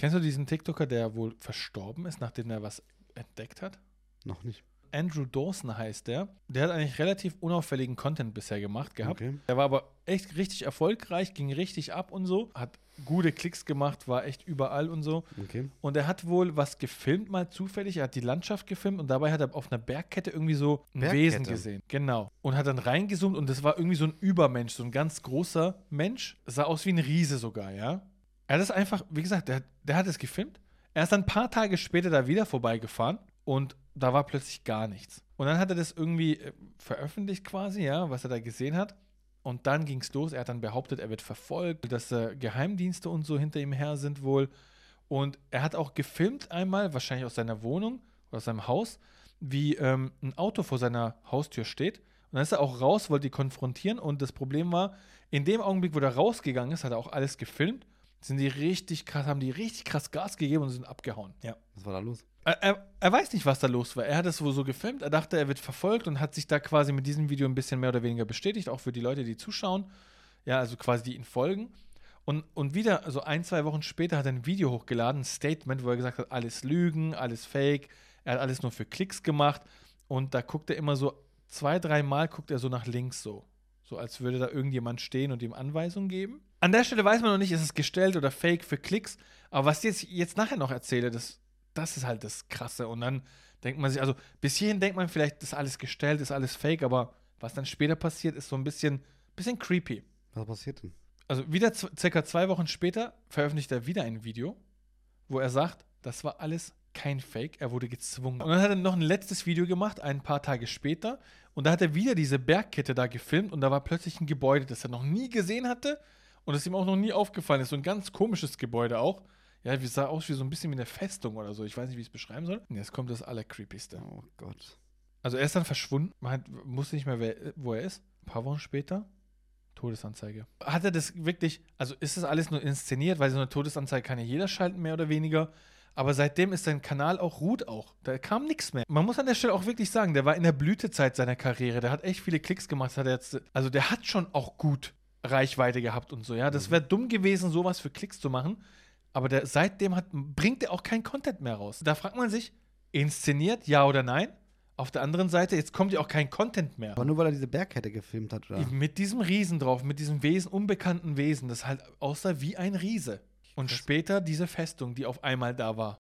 Kennst du diesen TikToker, der wohl verstorben ist, nachdem er was entdeckt hat? Noch nicht. Andrew Dawson heißt der. Der hat eigentlich relativ unauffälligen Content bisher gemacht gehabt. Okay. Der war aber echt richtig erfolgreich, ging richtig ab und so. Hat gute Klicks gemacht, war echt überall und so. Okay. Und er hat wohl was gefilmt, mal zufällig. Er hat die Landschaft gefilmt und dabei hat er auf einer Bergkette irgendwie so ein Bergkette? Wesen gesehen. Genau. Und hat dann reingezoomt und das war irgendwie so ein Übermensch, so ein ganz großer Mensch. Sah aus wie ein Riese sogar, ja. Er hat es einfach, wie gesagt, der, der hat es gefilmt. Er ist dann ein paar Tage später da wieder vorbeigefahren und da war plötzlich gar nichts. Und dann hat er das irgendwie äh, veröffentlicht quasi, ja, was er da gesehen hat. Und dann ging es los. Er hat dann behauptet, er wird verfolgt, dass äh, Geheimdienste und so hinter ihm her sind wohl. Und er hat auch gefilmt einmal, wahrscheinlich aus seiner Wohnung oder aus seinem Haus, wie ähm, ein Auto vor seiner Haustür steht. Und dann ist er auch raus, wollte die konfrontieren. Und das Problem war, in dem Augenblick, wo er rausgegangen ist, hat er auch alles gefilmt. Sind die richtig krass, haben die richtig krass Gas gegeben und sind abgehauen. Ja. Was war da los? Er, er, er weiß nicht, was da los war. Er hat es wohl so gefilmt. Er dachte, er wird verfolgt und hat sich da quasi mit diesem Video ein bisschen mehr oder weniger bestätigt, auch für die Leute, die zuschauen. Ja, also quasi die ihn folgen. Und, und wieder, also ein, zwei Wochen später, hat er ein Video hochgeladen, ein Statement, wo er gesagt hat, alles Lügen, alles Fake. Er hat alles nur für Klicks gemacht. Und da guckt er immer so, zwei, dreimal guckt er so nach links so. So als würde da irgendjemand stehen und ihm Anweisungen geben. An der Stelle weiß man noch nicht, ist es gestellt oder fake für Klicks. Aber was ich jetzt, jetzt nachher noch erzähle, das, das ist halt das Krasse. Und dann denkt man sich, also bis hierhin denkt man vielleicht, das ist alles gestellt, ist alles fake, aber was dann später passiert, ist so ein bisschen, bisschen creepy. Was passiert denn? Also wieder circa zwei Wochen später veröffentlicht er wieder ein Video, wo er sagt, das war alles kein Fake, er wurde gezwungen. Und dann hat er noch ein letztes Video gemacht, ein paar Tage später, und da hat er wieder diese Bergkette da gefilmt und da war plötzlich ein Gebäude, das er noch nie gesehen hatte und das ihm auch noch nie aufgefallen ist. So ein ganz komisches Gebäude auch. Ja, wie sah aus wie so ein bisschen wie eine Festung oder so. Ich weiß nicht, wie ich es beschreiben soll. Und jetzt kommt das Allercreepigste. Oh Gott. Also er ist dann verschwunden, man hat, wusste nicht mehr, wer, wo er ist. Ein paar Wochen später, Todesanzeige. Hat er das wirklich, also ist das alles nur inszeniert, weil so eine Todesanzeige kann ja jeder schalten, mehr oder weniger. Aber seitdem ist sein Kanal auch, ruht auch. Da kam nichts mehr. Man muss an der Stelle auch wirklich sagen, der war in der Blütezeit seiner Karriere. Der hat echt viele Klicks gemacht. Hat jetzt, also der hat schon auch gut Reichweite gehabt und so, ja. Das wäre dumm gewesen, sowas für Klicks zu machen. Aber der, seitdem hat, bringt er auch keinen Content mehr raus. Da fragt man sich, inszeniert, ja oder nein? Auf der anderen Seite, jetzt kommt ja auch kein Content mehr. Aber nur weil er diese Bergkette gefilmt hat, oder? Mit diesem Riesen drauf, mit diesem Wesen, unbekannten Wesen, das halt aussah wie ein Riese. Und später diese Festung, die auf einmal da war.